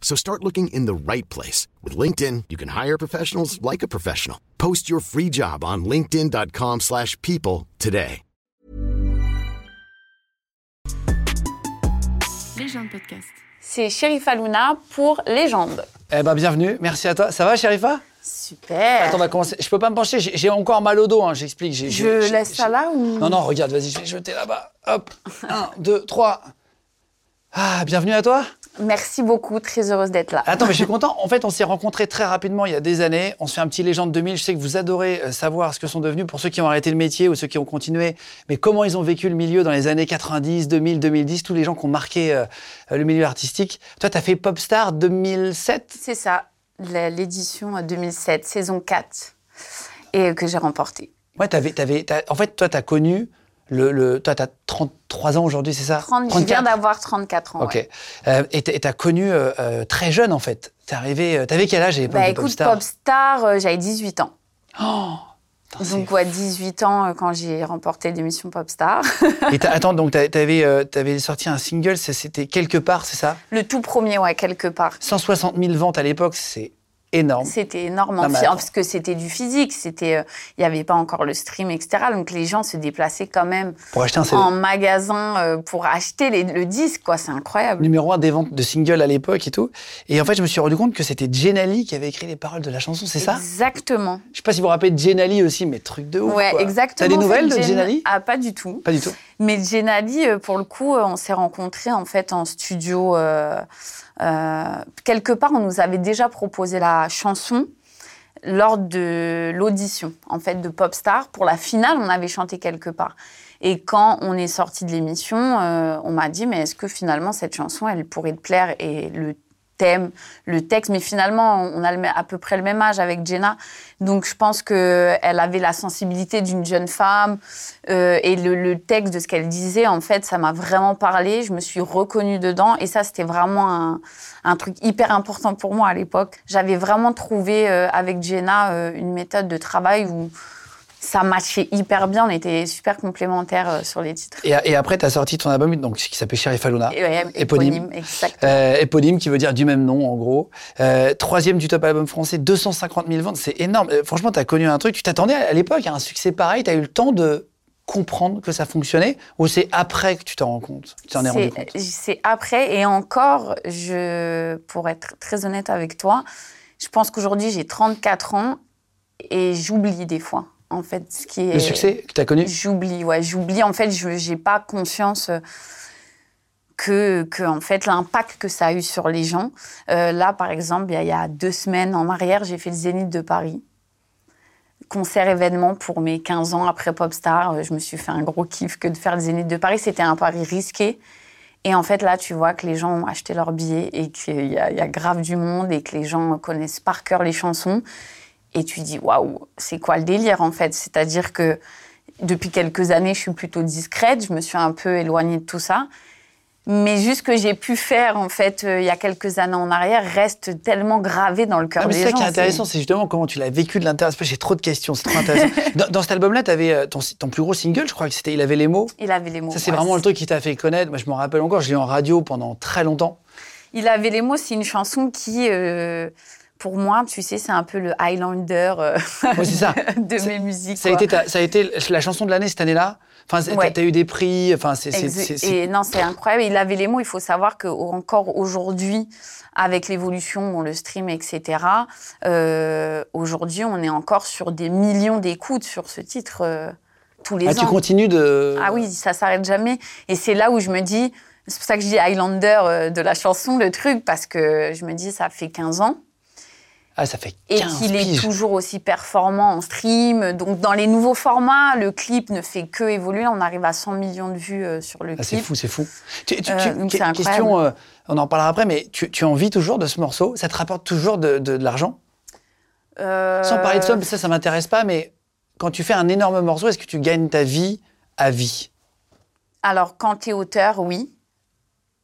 So start looking in the right place. With LinkedIn, you can hire professionals like a professional. Post your free job on linkedin.com slash people today. Légende podcast. C'est Sherifa Luna pour Légende. Eh ben bienvenue, merci à toi. Ça va, Sherifa? Super. Attends, on va commencer. Je peux pas me pencher, j'ai encore mal au dos, hein, j'explique. je j'ai- laisse ça là ou Non, non, regarde, vas-y, je vais jeter là-bas. Hop, un, deux, trois. Ah, bienvenue à toi. Merci beaucoup, très heureuse d'être là. Attends, mais je suis content. En fait, on s'est rencontrés très rapidement il y a des années. On se fait un petit légende 2000. Je sais que vous adorez euh, savoir ce que sont devenus pour ceux qui ont arrêté le métier ou ceux qui ont continué. Mais comment ils ont vécu le milieu dans les années 90, 2000, 2010, tous les gens qui ont marqué euh, le milieu artistique. Toi, tu as fait Popstar 2007. C'est ça, l'édition euh, 2007, saison 4, et que j'ai remportée. Ouais, t'avais, en fait, toi, tu as connu le. le toi, tu as 33 ans aujourd'hui, c'est ça 30, je viens d'avoir 34 ans. Ok. ouais. Euh, et tu as connu euh, euh, très jeune, en fait. T'es arrivé. euh, T'avais quel âge à l'époque Bah écoute, Popstar Popstar, euh, j'avais 18 ans. C'est Donc, ouais, 18 ans quand j'ai remporté l'émission Popstar. Et attends, donc t'avais euh, t'avais sorti un single, c'était quelque part, c'est ça? Le tout premier, ouais, quelque part. 160 000 ventes à l'époque, c'est énorme. C'était énorme, en Non, parce que c'était du physique, c'était, euh, il n'y avait pas encore le stream, etc. Donc les gens se déplaçaient quand même Pour acheter un CD. en magasin euh, pour acheter les- le disque, quoi. C'est incroyable. Numéro un des ventes de singles à l'époque et tout. Et en fait, je me suis rendu compte que c'était Jenali qui avait écrit les paroles de la chanson, c'est ça? Exactement. Je sais pas si vous vous rappelez de Jenali aussi, mais truc de ouf. Ouais, quoi. exactement. T'as des fait, nouvelles de Jen- Jenali Ah, pas du tout. Pas du tout. Mais Jenali, euh, pour le coup, on s'est rencontrés en fait en studio. euh, quelque part, on nous avait déjà proposé la chanson lors de l'audition en fait de Popstar. Pour la finale, on avait chanté quelque part. Et quand on est sorti de l'émission, euh, on m'a dit mais est-ce que finalement cette chanson, elle pourrait te plaire? Et le thème, le texte, mais finalement, on a à peu près le même âge avec Jenna. Donc, je pense qu'elle avait la sensibilité d'une jeune femme. euh, et le, le texte de ce qu'elle disait, en fait, ça m'a vraiment parlé. Je me suis reconnue dedans. Et ça, c'était vraiment un, un truc hyper important pour moi à l'époque. J'avais vraiment trouvé euh, avec Jenna euh, une méthode de travail où ça matchait hyper bien. On était super complémentaires euh, sur les titres. Et, et après, tu as sorti ton album donc, qui s'appelle Sherifa Luna. Et ouais, Éponyme. éponyme, exactement. Euh, éponyme qui veut dire du même nom en gros. Euh, troisième du top album français, 250 000 ventes, c'est énorme. Euh, franchement, tu as connu un truc, tu t'attendais à, l'époque à un succès pareil, tu as eu le temps de comprendre que ça fonctionnait ou c'est après que tu t'en rends compte Tu t'en es rendu compte? C'est après et encore, je, pour être très honnête avec toi, je pense qu'aujourd'hui j'ai 34 ans et j'oublie des fois, en fait, ce qui est. Le succès que tu as connu J'oublie, ouais, j'oublie. En fait, je n'ai pas conscience euh, que, que en fait, l'impact que ça a eu sur les gens. Euh, là, par exemple, il y a- il y, a deux semaines en arrière, j'ai fait le Zénith de Paris. Concert événement pour mes 15 ans après Popstar. Euh, Je me suis fait un gros kiff que de faire le Zénith de Paris. C'était un pari risqué. Et en fait, là, tu vois que les gens ont acheté leurs billets et qu'il y a grave du monde et que les gens connaissent par cœur les chansons. Et tu dis, waouh, c'est quoi le délire en fait? C'est-à-dire que depuis quelques années, je suis plutôt discrète, je me suis un peu éloignée de tout ça. Mais juste ce que j'ai pu faire en fait euh, il y a quelques années en arrière reste tellement gravé dans le cœur Ah, des c'est ça gens. qui est intéressant, c'est justement comment tu l'as vécu de l'intérieur. J'ai trop de questions, c'est trop intéressant. dans, dans cet album-là, tu avais ton, ton plus gros single, je crois que c'était Il avait les mots. Il avait les mots. Ça, c'est ouais, vraiment le truc qui t'a fait connaître. Moi, je m'en rappelle encore, je l'ai en radio pendant très longtemps. Il avait les mots, c'est une chanson qui, euh, pour moi, tu sais, c'est un peu le Highlander euh, ça. de mes musiques. Ça a, quoi. été ta- ça a été la chanson de l'année cette année-là? Enfin, Ouais. t'as as eu des prix. Enfin, c'est. non, c'est incroyable. Il avait les mots. Il faut savoir qu'encore aujourd'hui, avec l'évolution, bon, le stream, etc., euh, aujourd'hui, on est encore sur des millions d'écoutes sur ce titre euh, tous les Ah, ans. tu continues de. Ah oui, ça s'arrête jamais. Et c'est là où je me dis, c'est pour ça que je dis Highlander euh, de la chanson, le truc, parce que je me dis, ça fait 15 ans. Ah, ça fait 15 et qu'il est toujours aussi performant en stream. Donc, dans les nouveaux formats, le clip ne fait que évoluer. On arrive à 100 millions de vues euh, sur le Ah, c'est clip. fou, c'est fou. Tu- tu- Euh, tu- donc c'est question, euh, on en parlera après, mais tu, en vis toujours de ce morceau? Ça te rapporte toujours de, de- de l'argent? Sans parler de somme, ça, ça m'intéresse pas, mais quand tu fais un énorme morceau, est-ce que tu gagnes ta vie à vie? Alors, quand tu es auteur, oui.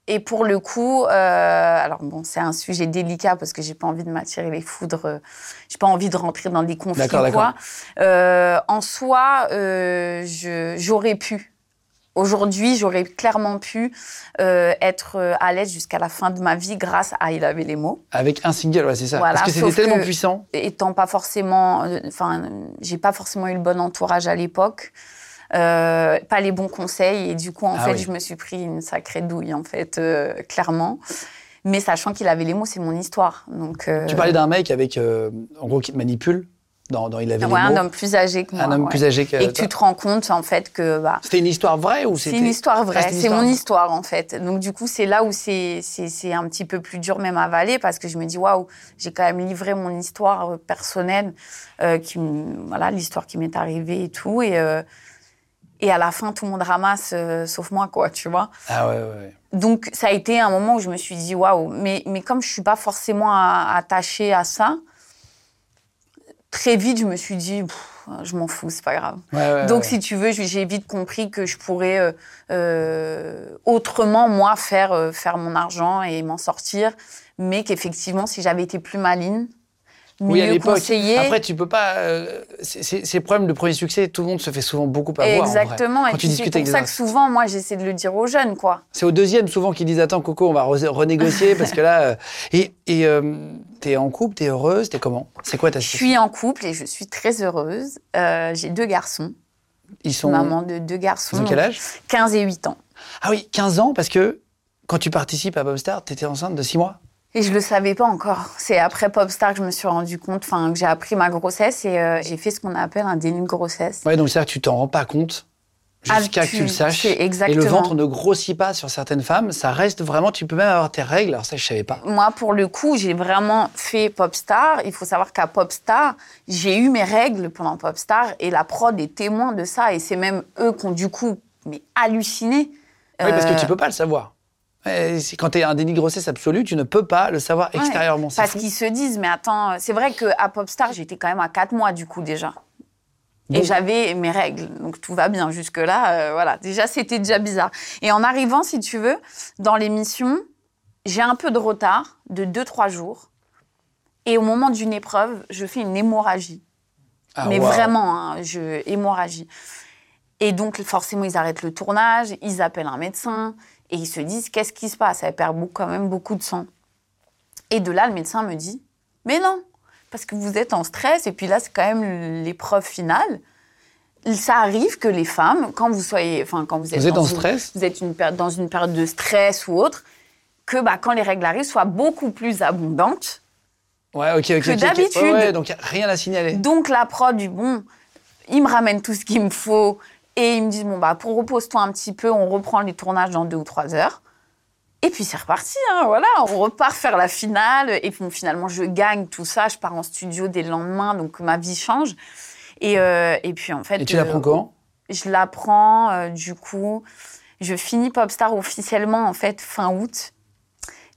Et pour le coup, euh, alors bon, c'est un sujet délicat parce que j'ai pas envie de m'attirer les foudres, euh, j'ai pas envie de rentrer dans des conflits ou quoi. Euh, en soi, euh, je- j'aurais pu. Aujourd'hui, j'aurais clairement pu euh, être à l'aise jusqu'à la fin de ma vie grâce à Il avait les mots. Avec un single, ouais, c'est ça. Voilà, Parce que c'était tellement que- puissant. étant pas forcément, enfin, j'ai pas forcément eu le bon entourage à l'époque, euh, pas les bons conseils, et du coup, en Ah fait, oui. je me suis pris une sacrée douille, en fait, euh, clairement. Mais sachant qu'il avait les mots, c'est mon histoire. Donc, euh, Tu parlais d'un mec avec, en gros, qui te manipule. Dans, dans Il avait ouais, un homme plus âgé que moi. Un homme ouais. plus âgé que Et que tu te rends compte, en fait, que bah, C'était une histoire vraie ou c'est c'était une histoire vraie. c'est mon histoire, en fait. Donc, du coup, c'est là où c'est c'est- c'est un petit peu plus dur même à avaler parce que je me dis, waouh, j'ai quand même livré mon histoire personnelle, euh, qui, voilà, l'histoire qui m'est arrivée et tout. Et, euh, et à la fin, tout le monde ramasse, euh, sauf moi, quoi, tu vois. Ah ouais, ouais, ouais. Donc, ça a été un moment où je me suis dit, waouh, mais, mais comme je suis pas forcément attachée à ça, très vite, je me suis dit, Pff, je m'en fous, c'est pas grave. Ouais, ouais, Donc, ouais. si tu veux, j'ai- vite compris que je pourrais euh, euh, autrement, moi, faire, euh, faire mon argent et m'en sortir. Mais qu'effectivement, si j'avais été plus Oui, à l'époque. Après, tu peux pas. euh, c'est- c'est c'est le problème de premier succès. Tout le monde se fait souvent beaucoup avoir. en vrai. Exactement. Et Quand tu puis, c'est discutes pour ça que souvent, moi, j'essaie de le dire aux jeunes, quoi. C'est au deuxième souvent qu'ils disent attends Coco on va re- renégocier parce que là euh, et et euh, t'es en couple t'es heureuse t'es comment? C'est quoi ta Je suis en couple et je suis très heureuse. J'ai deux garçons, ils sont maman de deux garçons. ils ont quel âge? 15 et 8 ans. ah oui 15 ans parce que quand tu participes à Bobstar t'étais enceinte de 6 mois Et je le savais pas encore. C'est après Popstar que je me suis rendu compte, enfin, que j'ai appris ma grossesse et euh, j'ai fait ce qu'on appelle un déni de grossesse. ouais donc c'est à dire que tu t'en rends pas compte Ah, jusqu'à que tu- le saches et le ventre ne grossit pas sur certaines femmes ça reste vraiment tu peux même avoir tes règles alors ça je savais pas Moi, pour le coup, j'ai vraiment fait Popstar. Il faut savoir qu'à Popstar, j'ai eu mes règles pendant Popstar et la prod est témoin de ça. Et c'est même eux qui ont du coup mais halluciné. oui parce que Euh, tu peux pas le savoir quand tu es un déni de grossesse absolu, tu ne peux pas le savoir ouais, extérieurement. Parce qu'ils se disent, mais attends, c'est vrai qu'à Popstar, j'étais quand même à 4 mois du coup déjà. Et j'avais mes règles, donc tout va bien jusque-là. euh, voilà, déjà c'était déjà bizarre. Et en arrivant, si tu veux, dans l'émission, j'ai un peu de retard de 2-3 jours. Et au moment d'une épreuve, je fais une hémorragie. Ah, mais vraiment, hein, je, hémorragie. Et donc, forcément, ils arrêtent le tournage, ils appellent un médecin et ils se disent qu'est-ce qui se passe? Elle perd quand même beaucoup de sang. Et de là, le médecin me dit mais non, parce que vous êtes en stress et puis là, c'est quand même l'épreuve finale. Ça arrive que les femmes, quand vous soyez, enfin, quand vous êtes, Vous êtes dans en une- stress? vous êtes une dans une période de stress ou autre, que bah, quand les règles arrivent, soient beaucoup plus abondantes. Ouais, que d'habitude. Ouais, donc rien à signaler. Donc la prod du bon, ils me ramènent tout ce qu'il me faut et ils me disent bon bah pour repose-toi un petit peu, on reprend les tournages dans deux ou trois heures. Et puis c'est reparti, hein, voilà, on repart faire la finale et puis finalement je gagne tout ça, je pars en studio dès le lendemain donc ma vie change. Et, euh, et puis en fait, Et tu l'apprends euh, comment je l'apprends euh, du coup, je finis Popstar officiellement en fait fin août,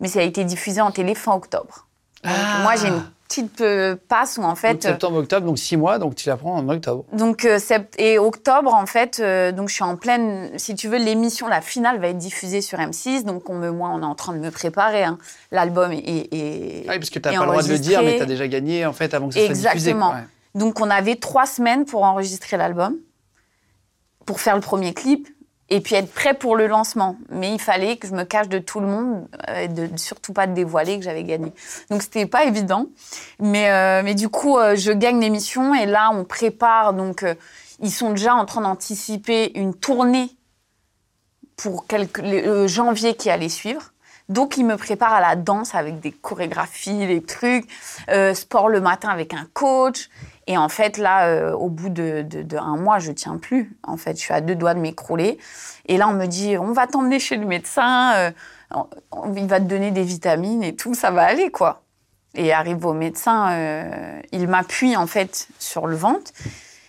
mais ça a été diffusé en télé fin octobre. Donc, Ah. moi j'ai une petite euh, passe où en fait Août, septembre, octobre, donc six mois, donc tu l'apprends en octobre. donc euh, sept- et octobre en fait, euh, donc je suis en pleine. Si tu veux, l'émission, la finale va être diffusée sur M6. Donc on me, moi, on est en train de me préparer. hein. L'album est, est- Ah oui, parce que tu n'as est pas le droit de le dire, mais tu as déjà gagné en fait avant que ça soit diffusé. Exactement. ouais. Donc on avait trois semaines pour enregistrer l'album, pour faire le premier clip. Et puis être prêt pour le lancement. Mais il fallait que je me cache de tout le monde, euh, et surtout pas de dévoiler que j'avais gagné. Donc c'était pas évident. Mais, euh, mais du coup, euh, je gagne l'émission et là, on prépare. Donc, ils sont déjà en train d'anticiper une tournée pour quelques, le janvier qui allait suivre. Donc, ils me préparent à la danse avec des chorégraphies, des trucs, sport le matin avec un coach. Et en fait, là, euh, au bout de, mois, je tiens plus. En fait, je suis à deux doigts de m'écrouler. Et là, on me dit, on va t'emmener chez le médecin, euh, il va te donner des vitamines et tout, ça va aller, quoi. Et arrive au médecin, euh, il m'appuie en fait sur le ventre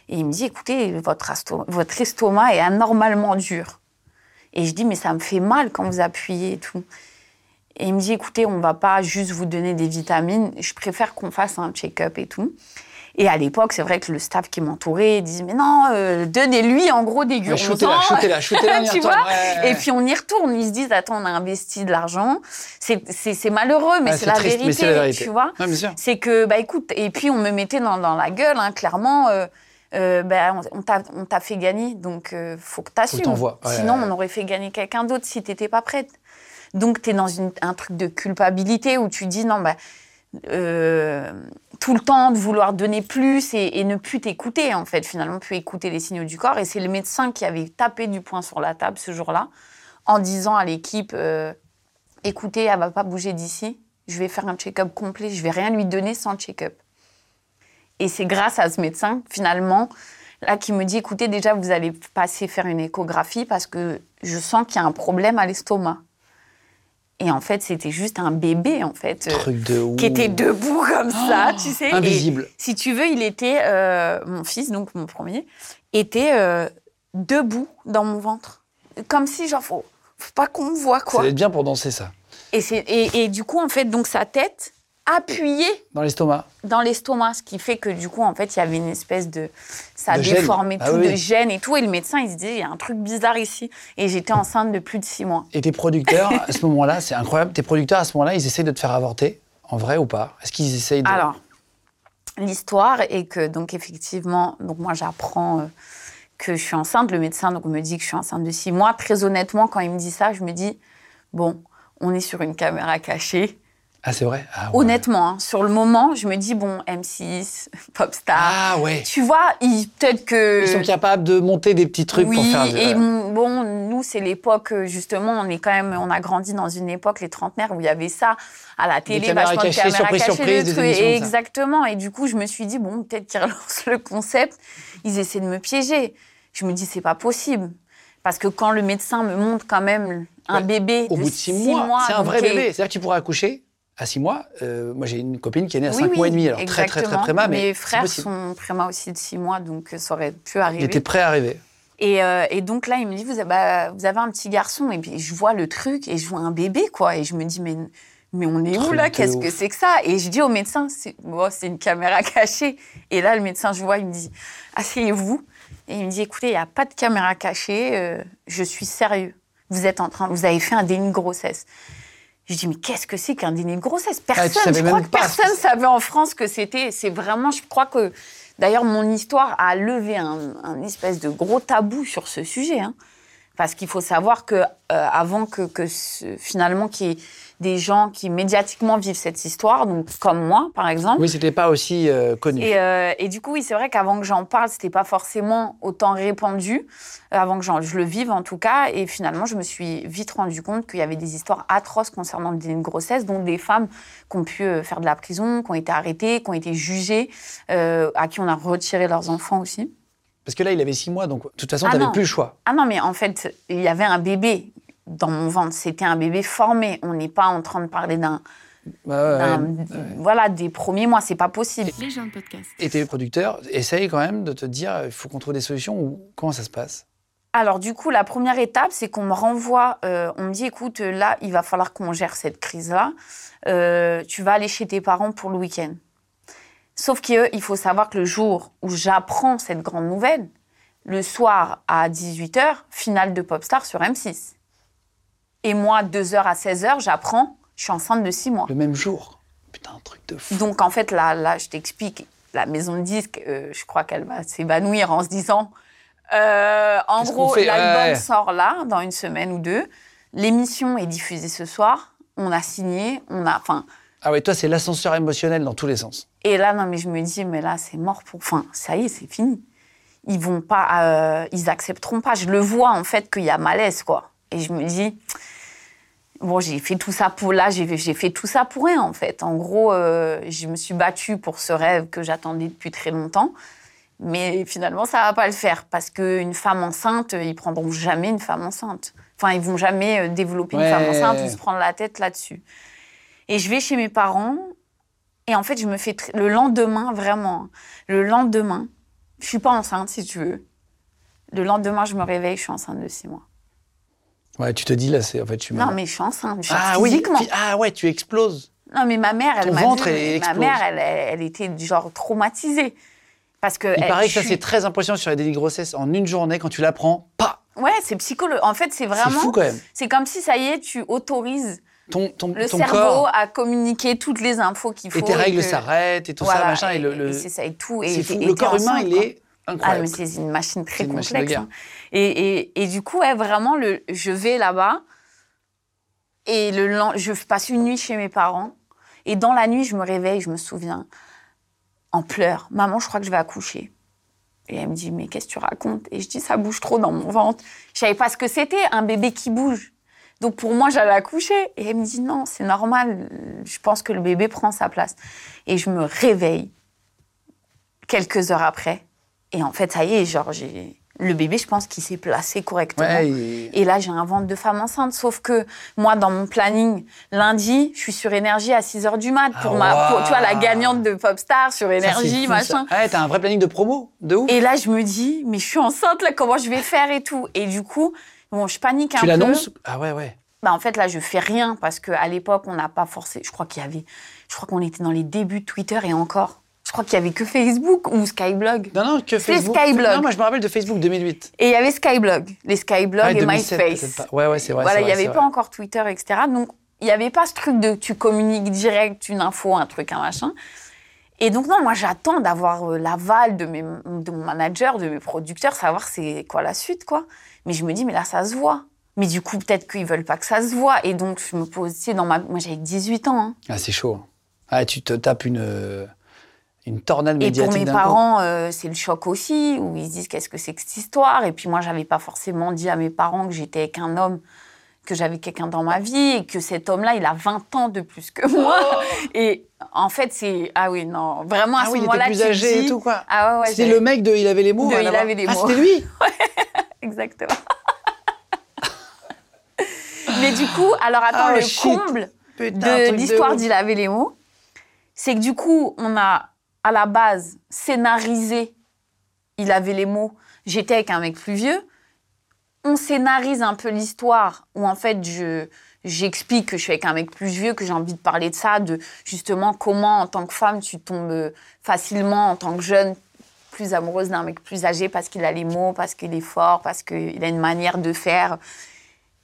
et il me dit écoutez, votre, votre estomac est anormalement dur. Et je dis mais ça me fait mal quand vous appuyez et tout. Et il me dit écoutez, on va pas juste vous donner des vitamines, je préfère qu'on fasse un check-up et tout. Et à l'époque, c'est vrai que le staff qui m'entourait disait mais non, euh, donnez-lui en gros des gurons. Shootez-la, shootez-la, shootez-la, tu vois Et puis on y retourne. Ils se disent attends, on a investi de l'argent. C'est malheureux, mais c'est la, vérité, tu vois. c'est que bah écoute, et puis on me mettait dans, dans la gueule, hein, clairement. Euh, euh, bah, on t'a fait gagner, donc euh, faut que tu assumes. Sinon, on aurait fait gagner quelqu'un d'autre si tu n'étais pas prête. Donc, tu es dans une, un truc de culpabilité où tu dis non, bah, euh, tout le temps de vouloir donner plus et, ne plus t'écouter, en fait, finalement, plus écouter les signaux du corps. Et c'est le médecin qui avait tapé du poing sur la table ce jour-là en disant à l'équipe euh, écoutez, elle va pas bouger d'ici, je vais faire un check-up complet, je vais rien lui donner sans check-up. Et c'est grâce à ce médecin, finalement, là, qui me dit écoutez, déjà, vous allez passer faire une échographie parce que je sens qu'il y a un problème à l'estomac. Et en fait, c'était juste un bébé, en fait, euh, qui était debout comme ça, tu sais. Invisible. si tu veux, il était, euh, mon fils, donc mon premier, était euh, debout dans mon ventre. Comme si, genre, faut, faut pas qu'on me voit, quoi. Ça va être bien pour danser, ça. Et, et, et, du coup, en fait, donc sa tête appuyé dans l'estomac. Dans l'estomac, ce qui fait que du coup, en fait, il y avait une espèce de ça a déformé ah tout, de gêne et tout. Et le médecin, il se dit, il y a un truc bizarre ici. Et j'étais enceinte de plus de six mois. Et tes producteurs, à ce moment-là, c'est incroyable. Tes producteurs, à ce moment-là, ils essayent de te faire avorter, en vrai ou pas? Est-ce qu'ils essayent de Alors, l'histoire est que donc effectivement, donc moi j'apprends. Euh, que je suis enceinte, le médecin donc, me dit que je suis enceinte de six mois. Très honnêtement, quand il me dit ça, je me dis, bon, on est sur une caméra cachée, ah, c'est vrai? Ah, Honnêtement, hein, sur le moment, je me dis, bon, M6, Popstar. Ah, ouais. Tu vois, peut-être que. Ils sont capables de monter des petits trucs pour faire. Et bon, nous, c'est l'époque, justement, on est quand même, on a grandi dans une époque, les trentenaires, où il y avait ça à la télé, des vachement cachées, de surprise, cachées, surprise, des Exactement. Et du coup, je me suis dit, bon, peut-être qu'ils relancent le concept, ils essaient de me piéger. Je me dis, c'est pas possible. Parce que quand le médecin me montre quand même un bébé au bout de six, mois, c'est un vrai bébé. C'est-à-dire que tu pourrais accoucher à 6 mois. Euh, moi, j'ai une copine qui est née à 5 mois et demi, alors très, très, très préma. Mais Mes frères sont préma aussi de 6 mois, donc ça aurait pu arriver. Il était prêt à arriver. Et, euh, et, donc là, il me dit, vous avez, bah, vous avez un petit garçon. Et puis je vois le truc et je vois un bébé, quoi. Et je me dis, mais, mais on est où là? Qu'est-ce que c'est que ça? Et je dis au médecin, c'est une caméra cachée. Et là, le médecin, je vois, il me dit, asseyez-vous. Et il me dit, écoutez, il n'y a pas de caméra cachée, euh, je suis sérieux. Vous êtes en train, vous avez fait un déni de grossesse. Je dis, mais qu'est-ce que c'est qu'un dîner de grossesse? Ah, Personne, je crois que personne savait en France que c'était. C'est vraiment, je crois que. D'ailleurs, mon histoire a levé un, espèce de gros tabou sur ce sujet. Hein. parce qu'il faut savoir que, euh, avant que, que finalement, qu'il y ait des gens qui médiatiquement vivent cette histoire, donc comme moi par exemple. Oui, c'était pas aussi euh, connu. Et, euh, et, du coup, oui, c'est vrai qu'avant que j'en parle, c'était pas forcément autant répandu, euh, avant que je le vive en tout cas. Et finalement, je me suis vite rendu compte qu'il y avait des histoires atroces concernant le dîner de grossesse, dont des femmes qui ont pu faire de la prison, qui ont été arrêtées, qui ont été jugées, à qui on a retiré leurs enfants aussi. Parce que là, il avait six mois, donc de toute façon, ah tu n'avais plus le choix. Ah non, mais en fait, il y avait un bébé dans mon ventre. C'était un bébé formé. On n'est pas en train de parler d'un. Voilà, des premiers mois, c'est pas possible. Les jeunes podcasts. Et tes producteurs essayent quand même de te dire il faut qu'on trouve des solutions ou comment ça se passe? Alors du coup, la première étape, c'est qu'on me renvoie, euh, on me dit, écoute, là, il va falloir qu'on gère cette crise-là. Euh, tu vas aller chez tes parents pour le week-end. Sauf qu'il faut savoir que le jour où j'apprends cette grande nouvelle, le soir à 18h, finale de Popstar sur M6. Et moi, 2h à 16h, j'apprends, je suis enceinte de 6 mois. Le même jour Putain, un truc de fou. Donc en fait, là, là je t'explique, la maison de disques, euh, je crois qu'elle va s'évanouir en se disant, euh, en gros, l'album sort là, dans une semaine ou deux. L'émission est diffusée ce soir. On a signé, on a, enfin. Ah oui, toi, c'est l'ascenseur émotionnel dans tous les sens. Et là, non, mais je me dis, mais là, c'est mort pour. Enfin, ça y est, c'est fini. Ils vont pas, euh, ils accepteront pas. Je le vois en fait qu'il y a malaise, quoi. Et je me dis, bon, j'ai fait tout ça pour là, j'ai fait tout ça pour rien en fait. En gros, euh, je me suis battue pour ce rêve que j'attendais depuis très longtemps. Mais finalement, ça va pas le faire parce qu'une femme enceinte, ils prendront jamais une femme enceinte. Enfin, ils vont jamais euh, développer une femme enceinte ou se prendre la tête là-dessus. Et je vais chez mes parents Et en fait, je me fais le lendemain, vraiment, le lendemain, je suis pas enceinte, si tu veux. Le lendemain, je me réveille, je suis enceinte de six mois. Ouais, tu te dis là, c'est en fait, je suis Non, malade. mais je suis enceinte, je suis ah oui, physiquement. fi- ah ouais, tu exploses. Non, mais ma mère, elle Ton m'a ventre, vu, elle ma explose. mère, elle, elle, était du genre traumatisée. Parce que Il elle- paraît que je ça suis- c'est très impressionnant sur les délits de grossesse. En une journée, quand tu l'apprends, pas. Ouais, c'est psychologique. En fait, c'est C'est vraiment. fou quand même. C'est comme si ça y est, tu autorises Ton, ton, le ton cerveau corps à communiquer toutes les infos qu'il faut. et tes règles que- s'arrêtent et tout ça, Voilà, machin. Et, le, le- et c'est ça et tout. Et c'est t'es- fou. et Le t'es corps humain, enceinte, il quoi. est incroyable. mais c'est une machine très une complexe. hein. Et, et, et du coup, ouais, vraiment, le, je vais là-bas et le, je passe une nuit chez mes parents. Et dans la nuit, je me réveille, je me souviens, en pleurs. Maman, je crois que je vais accoucher. Et elle me dit, mais qu'est-ce que tu racontes? Et je dis, ça bouge trop dans mon ventre. Je savais pas ce que c'était, un bébé qui bouge. Donc pour moi, j'allais accoucher. Et elle me dit, non, c'est normal. Je pense que le bébé prend sa place. Et je me réveille quelques heures après. Et en fait, ça y est, genre, j'ai... Le bébé, je pense qu'il s'est placé correctement. Ouais, et- Et là, j'ai un ventre de femme enceinte. Sauf que moi, dans mon planning, lundi, je suis sur énergie à 6 h du mat. Pour Ah, ma, pour- tu vois, la gagnante de Popstar sur énergie, machin. ça. Ouais, t'as un vrai planning de promo, de ouf. Et là, je me dis, mais je suis enceinte, là, comment je vais faire et tout. Et du coup, bon, je panique un tu peu. l'annonces? Ah ouais, ouais. Bah, en fait, là, je fais rien parce qu'à l'époque, on n'a pas forcé. Je crois qu'il y avait. Je crois qu'on était dans les débuts de Twitter et encore. Je crois qu'il y avait que Facebook ou Skyblog. Non, non, que Facebook. Skyblog. Non, moi je me rappelle de Facebook 2008. Et il y avait Skyblog, les Skyblog Ah, et 2007, MySpace. Ouais, ouais, c'est vrai. Voilà, il n'y avait pas vrai. encore Twitter, etc. Donc, il n'y avait pas ce truc de tu communiques direct une info, un truc, un machin. Et donc, non, moi, j'attends d'avoir euh, l'aval de, mes, de mon manager, de mes producteurs, savoir c'est quoi la suite, quoi. Mais je me dis, mais là, ça se voit. Mais du coup, peut-être qu'ils veulent pas que ça se voit. Et donc, je me pose, tu sais, dans ma... Moi, j'avais 18 ans. hein. Ah, c'est chaud. Ah, tu te tapes une, euh, une tornade Et pour médiatique mes parents, euh, c'est le choc aussi, où ils se disent qu'est-ce que c'est que cette histoire? Et puis moi, j'avais pas forcément dit à mes parents que j'étais avec un homme, que j'avais quelqu'un dans ma vie, et que cet homme-là, il a 20 ans de plus que moi. Et en fait, c'est ah oui non, vraiment à Ah ce oui, il était moment-là, plus tu te âgé et tout, quoi. Ah ouais, ouais, C'était j'avais- le mec de Il avait les mots. De Il avait les ah, mots. c'était lui Exactement. Mais du coup, alors attends, Ah, le shit. comble Putain, de l'histoire d'Il avait les mots, c'est que du coup, on a à la base scénarisé Il avait les mots, j'étais avec un mec plus vieux. On scénarise un peu l'histoire où en fait je j'explique que je suis avec un mec plus vieux, que j'ai envie de parler de ça, de justement comment en tant que femme tu tombes facilement en tant que jeune plus amoureuse d'un mec plus âgé parce qu'il a les mots, parce qu'il est fort, parce qu'il a une manière de faire.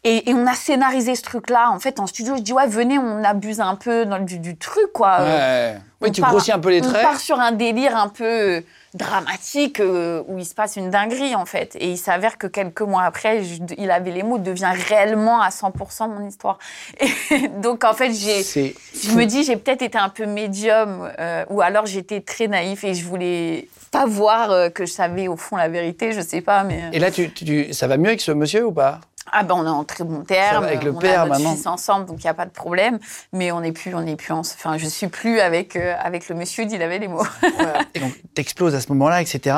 Et, et on a scénarisé ce truc-là. En fait, en studio, je dis, ouais, venez, on abuse un peu dans du, du truc, quoi. Ouais. Oui, On tu part- grossis un peu les On traits. part sur un délire un peu euh, dramatique euh, où il se passe une dinguerie, en fait. Et il s'avère que quelques mois après, je- il avait les mots, devient réellement à 100% mon histoire. Et donc, en fait, j'ai. Je me dis, j'ai peut-être été un peu médium, euh, ou alors j'étais très naïf et je voulais pas voir euh, que je savais au fond la vérité, je sais pas, mais. Et là, tu, tu- ça va mieux avec ce monsieur ou pas? Ah ben on est en très bon terme, avec le on père, a notre maintenant. fils ensemble, donc il n'y a pas de problème. Mais on n'est plus, on n'est plus, en... enfin je suis plus avec euh, avec le monsieur d'il avait les mots. Et donc, t'exploses à ce moment-là, etc.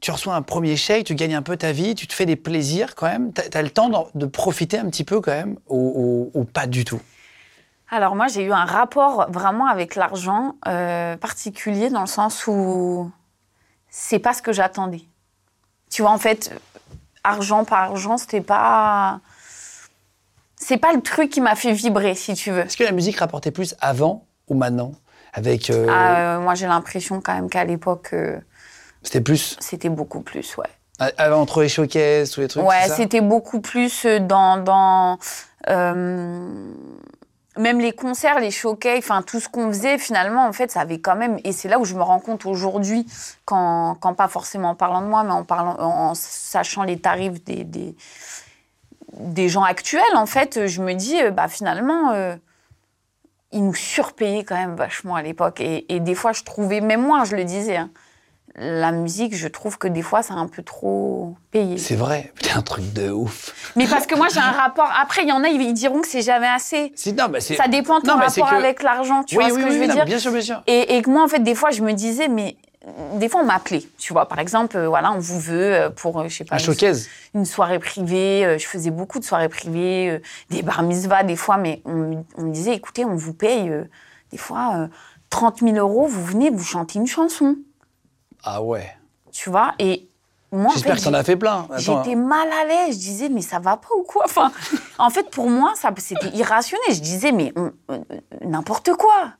Tu reçois un premier chèque, tu gagnes un peu ta vie, tu te fais des plaisirs quand même. T'as as le temps de profiter un petit peu quand même, ou, ou- ou pas du tout? Alors moi j'ai eu un rapport vraiment avec l'argent euh, particulier dans le sens où c'est pas ce que j'attendais. Tu vois en fait, argent par argent, c'était pas c'est pas le truc qui m'a fait vibrer si tu veux. Est-ce que la musique rapportait plus avant ou maintenant? Avec, euh, Ah, euh, moi j'ai l'impression quand même qu'à l'époque euh, C'était plus? c'était beaucoup plus, ouais. entre les showcases, tous les trucs Ouais, c'était beaucoup plus dans. dans même les concerts, les showcases, enfin tout ce qu'on faisait, finalement, en fait, ça avait quand même. Et c'est là où je me rends compte aujourd'hui, quand, quand pas forcément en parlant de moi, mais en, parlant, en sachant les tarifs des, des, des gens actuels, en fait, je me dis, euh, bah finalement. euh, ils nous surpayaient quand même vachement à l'époque. Et, des fois, je trouvais, même moi, je le disais, hein, la musique, je trouve que des fois, c'est un peu trop payé. C'est vrai, c'est un truc de ouf. Mais parce que moi, j'ai un rapport. Après, il y en a, ils diront que c'est jamais assez. Non, mais Ça dépend de ton Non, rapport que- avec l'argent, tu oui, vois oui, ce que oui, je veux non, dire Bien sûr, bien sûr. et, et que moi, en fait, des fois, je me disais, mais des fois, on m'appelait, tu vois. Par exemple, euh, voilà, on vous veut euh, pour, euh, je sais pas, Un une, showcase. une soirée privée. euh, je faisais beaucoup de soirées privées, euh, des bar mitzvahs des fois, mais on, me- on me disait, écoutez, on vous paye euh, Des fois, euh, 30 000 euros, vous venez, vous chantez une chanson. Ah ouais. Tu vois Et moi, en J'espère fait, que t'en as fait plein. J'étais mal à l'aise. Je disais, mais ça va pas ou quoi? Enfin, En fait, pour moi, ça, c'était irrationnel. Je disais, mais on- euh, n'importe quoi.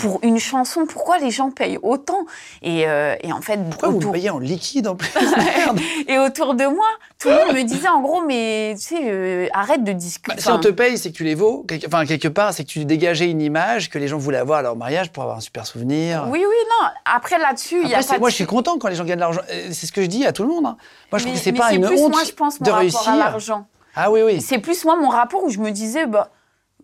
Pour une chanson, pourquoi les gens payent autant et, euh, et en fait, Pourquoi vous autour, me payez en liquide en plus Merde. et autour de moi, tout le monde me disait en gros, mais tu sais, euh, arrête de discuter. Bah, si on te paye, c'est que tu les vaux. Enfin, quelque part, c'est que tu dégageais une image que les gens voulaient avoir à leur mariage pour avoir un super souvenir. Oui, oui, non. Après, là-dessus, il y a de- moi, je suis content quand les gens gagnent de l'argent. Euh, C'est ce que je dis à tout le monde. hein. Moi, je trouve que c'est pas une plus, honte moi, je pense, mon de rapport réussir. à l'argent. Ah oui, oui. C'est plus moi mon rapport où je me disais, bah,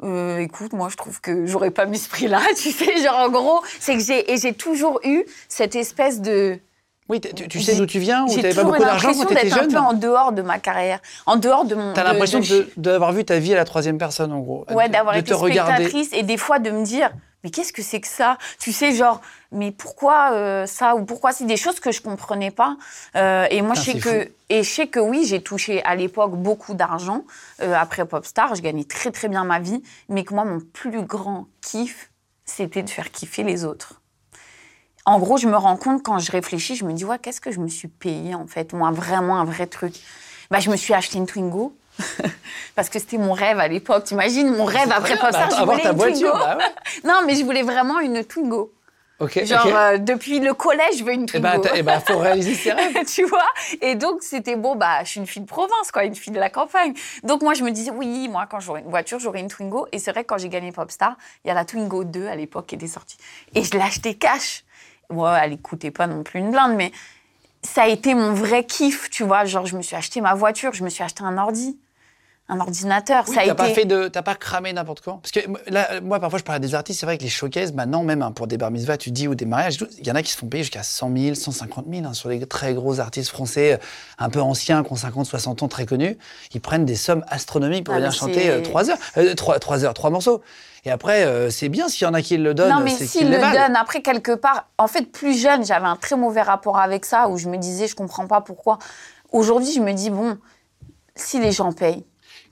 euh, écoute, moi je trouve que j'aurais pas mis ce prix-là, tu sais, genre en gros, c'est que j'ai et j'ai toujours eu cette espèce de. Oui, tu, sais d'où tu viens ou t'avais pas beaucoup d'argent quand l'impression t'étais d'être un jeune peu en dehors de ma carrière, en dehors de mon. T'as l'impression d'avoir vu ta vie à la troisième personne, en gros. Ouais, d'avoir été spectatrice et des fois de me dire, mais qu'est-ce que c'est que ça? Tu sais, genre, mais pourquoi euh, ça? Ou pourquoi? C'est des choses que je comprenais pas. Euh, et moi, Putain, je sais que et je sais que oui, j'ai touché à l'époque beaucoup d'argent euh, après Popstar. Je gagnais très très bien ma vie, mais que moi, mon plus grand kiff, c'était de faire kiffer les autres. En gros, je me rends compte quand je réfléchis, je me dis ouais, qu'est-ce que je me suis payé en fait, moi vraiment un vrai truc? Bah, je me suis acheté une Twingo. Parce que c'était mon rêve à l'époque. T'imagines, mon rêve après Bah, Popstar, je avoir voulais ta une voiture, Twingo. bah ouais. Non, mais je voulais vraiment une Twingo. Ok. Genre, euh, depuis le collège, je veux une Eh Twingo. ben, t'as- eh ben, faut réaliser ses rêves. tu vois? Et donc, c'était bon, bah, je suis une fille de province, quoi, une fille de la campagne. Donc, moi, je me disais, oui, moi, quand j'aurai une voiture, j'aurai une Twingo. Et c'est vrai que quand j'ai gagné Popstar, il y a la Twingo 2 à l'époque qui était sortie. Et je l'ai achetée cash. Ouais, elle coûtait pas non plus une blinde, mais ça a été mon vrai kiff, tu vois. Genre, je me suis acheté ma voiture, je me suis acheté un ordi, un ordinateur. Oui, ça a été. pas fait de, t'as pas cramé n'importe quand. Parce que là, moi, parfois, je parle à des artistes. C'est vrai que les showcases, maintenant, même hein, pour des bar mitzvahs, tu dis ou des mariages, il y en a qui se font payer jusqu'à 100 000, 150 000 hein, sur les très gros artistes français, euh, un peu anciens, qui ont 50, 60 ans, très connus. Ils prennent des sommes astronomiques pour Ah, venir chanter euh, trois heures, euh, trois, trois heures, trois morceaux. Et après, euh, c'est bien s'il y en a qui le donnent. Non, mais c'est s'il qu'ils le les valent. donne, après, quelque part, en fait, plus jeune, j'avais un très mauvais rapport avec ça, où je me disais, je comprends pas pourquoi. Aujourd'hui, je me dis, bon, si les gens payent,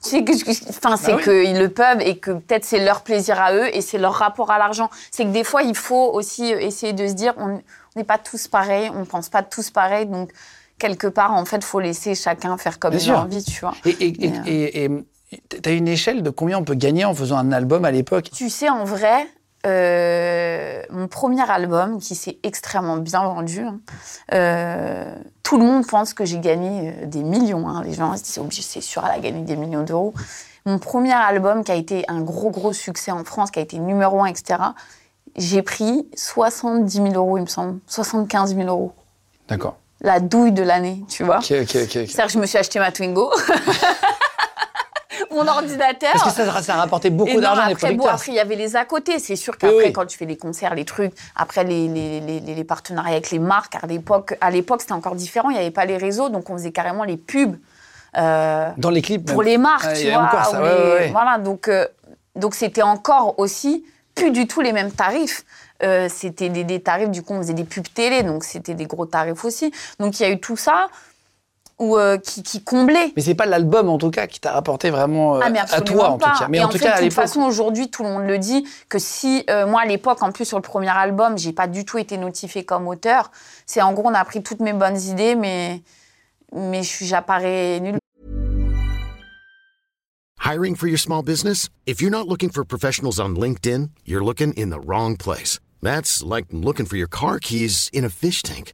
c'est que, enfin, c'est Bah oui. qu'ils le peuvent et que peut-être c'est leur plaisir à eux et c'est leur rapport à l'argent. C'est que des fois, il faut aussi essayer de se dire, on n'est pas tous pareils, on pense pas tous pareil, donc quelque part, en fait, faut laisser chacun faire comme il a envie, tu vois. Et, et, et, euh, et- et- t'as une échelle de combien on peut gagner en faisant un album à l'époque? Tu sais, en vrai, euh, mon premier album, qui s'est extrêmement bien vendu, hein, euh, tout le monde pense que j'ai gagné euh, des millions. hein. Les gens se disent, oh, c'est sûr, elle a gagné des millions d'euros. Mon premier album, qui a été un gros, gros succès en France, qui a été numéro un, etc., j'ai pris 70 000 euros, il me semble. 75 000 euros. D'accord. La douille de l'année, tu vois. Ok, ok, ok. C'est-à-dire que je me suis acheté ma Twingo, mon ordinateur. Parce que ça, ça a rapporté beaucoup d'argent à les après, bon, producteurs. après, il y avait les à côté. C'est sûr qu'après, Oui, oui. quand tu fais les concerts, les trucs, après les, les, les, les- les partenariats avec les marques, à l'époque, à l'époque, c'était encore différent. Il n'y avait pas les réseaux, donc on faisait carrément les pubs euh, Dans les clips. pour même. les marques, Ouais, tu vois. encore ça, ou ouais. Voilà, donc euh, donc c'était encore aussi plus du tout les mêmes tarifs. Euh, c'était des, des tarifs, du coup, on faisait des pubs télé, donc c'était des gros tarifs aussi. Donc il y a eu tout ça où, euh, qui, qui comblait. Mais c'est pas l'album en tout cas qui t'a rapporté vraiment euh, Ah, mais à absolument toi en pas. tout cas. Mais et en, en tout fait, cas à de toute façon, aujourd'hui, tout le monde le dit que si euh, moi à l'époque, en plus sur le premier album, j'ai pas du tout été notifiée comme auteur. C'est en gros, on a pris toutes mes bonnes idées, mais mais je suis- j'apparais nulle Hiring for your small business? If you're not looking for professionals on LinkedIn, you're looking in the wrong place. That's like looking for your car keys in a fish tank.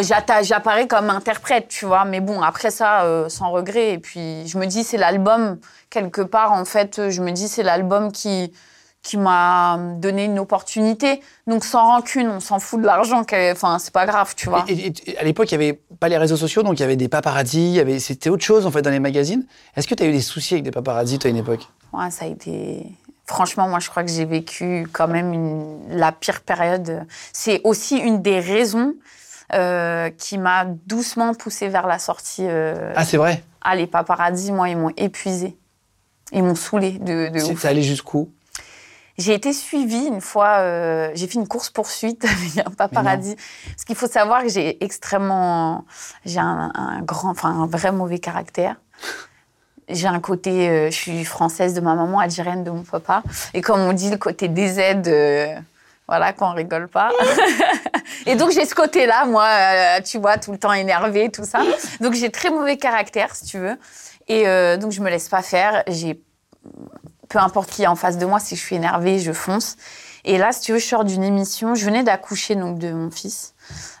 J'apparais comme interprète, tu vois. Mais bon, après ça, euh, sans regret. Et puis, je me dis, c'est l'album, quelque part, en fait, je me dis, c'est l'album qui, qui m'a donné une opportunité. Donc, sans rancune, on s'en fout de l'argent. Enfin, c'est pas grave, tu vois. Et, et- et à l'époque, il n'y avait pas les réseaux sociaux, donc il y avait des paparazzis, il y avait, c'était autre chose en fait dans les magazines. Est-ce que tu as eu des soucis avec des paparazzis toi à une époque? Ouais, ça a été. Franchement, moi, je crois que j'ai vécu quand même une- la pire période. C'est aussi une des raisons euh, qui m'a doucement poussé vers la sortie. euh, Ah, c'est vrai? Ah, les paparazzis, moi, ils m'ont épuisé. Ils m'ont saoulé de, de ouf. Ça allait jusqu'où? J'ai été suivie une fois, euh, j'ai fait une course-poursuite avec un paparazzi. Parce qu'il faut savoir que j'ai extrêmement. J'ai un, un grand, enfin, un vrai mauvais caractère. J'ai un côté. euh, je suis française de ma maman, algérienne de mon papa. Et comme on dit, le côté DZ, euh, voilà, qu'on rigole pas. Et donc, j'ai ce côté-là, moi, euh, tu vois, tout le temps énervée, tout ça. Donc, j'ai très mauvais caractère, si tu veux. Et euh, donc, je me laisse pas faire. J'ai peu importe qui est en face de moi, si je suis énervée, je fonce. Et là, si tu veux, je sors d'une émission. Je venais d'accoucher donc de mon fils.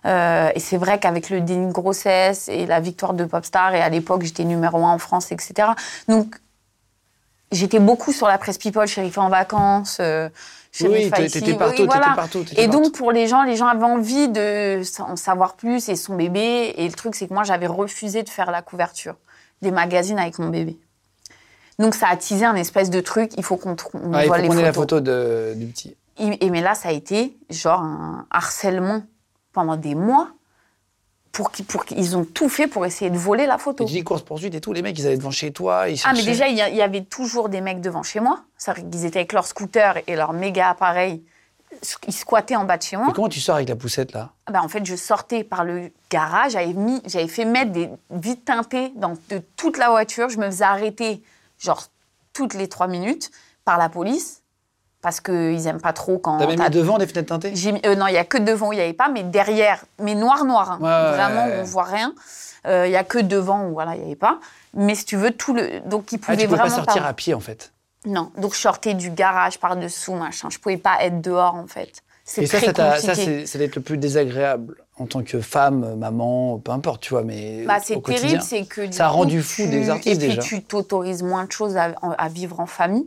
Euh, et c'est vrai qu'avec le déni de grossesse et la victoire de Popstar, et à l'époque, j'étais numéro un en France, etc. Donc, j'étais beaucoup sur la presse People, Shérif en vacances. Oui, t'étais oui, partout, voilà. t'étais partout. Et partout. donc, pour les gens, les gens avaient envie de en savoir plus et son bébé. Et le truc, c'est que moi, j'avais refusé de faire la couverture des magazines avec mon bébé. Donc, ça a teasé un espèce de truc. Il faut qu'on Ah, voit les ait photos. la photo de- du petit. Et, et mais là, ça a été genre un harcèlement pendant des mois. Pour qu'ils pour qu'ils ont tout fait pour essayer de voler la photo. Tu dis course-poursuite et tout, les mecs, ils allaient devant chez toi, ils Ah, mais déjà, il y, avait toujours des mecs devant chez moi. C'est-à-dire qu'ils étaient avec leur scooter et leur méga appareil. Ils squattaient en bas de chez moi. Mais comment tu sors avec la poussette, là? Ben, en fait, je sortais par le garage, j'avais mis, j'avais fait mettre des vitres teintées dans de toute la voiture. Je me faisais arrêter, genre toutes les trois minutes, par la police, parce qu'ils aiment pas trop quand. T'as même mis devant des fenêtres teintées mis- euh, non, il y a que devant où il n'y avait pas, mais derrière, mais noir noir, hein. Ouais, vraiment ouais. on voit rien. Euh, Il y a que devant où voilà il n'y avait pas. Mais si tu veux tout le, donc ils Ah, pouvaient tu peux pas vraiment sortir à pied, en fait. Non, donc je sortais du garage par dessous machin. Je pouvais pas être dehors en fait. C'est Et ça, très ça, compliqué. c'est ça doit être le plus désagréable en tant que femme, maman, peu importe, tu vois, mais Bah, c'est terrible, c'est que Ça a rendu fou tu- des artistes, Et puis déjà. tu t'autorises moins de choses à, à vivre en famille.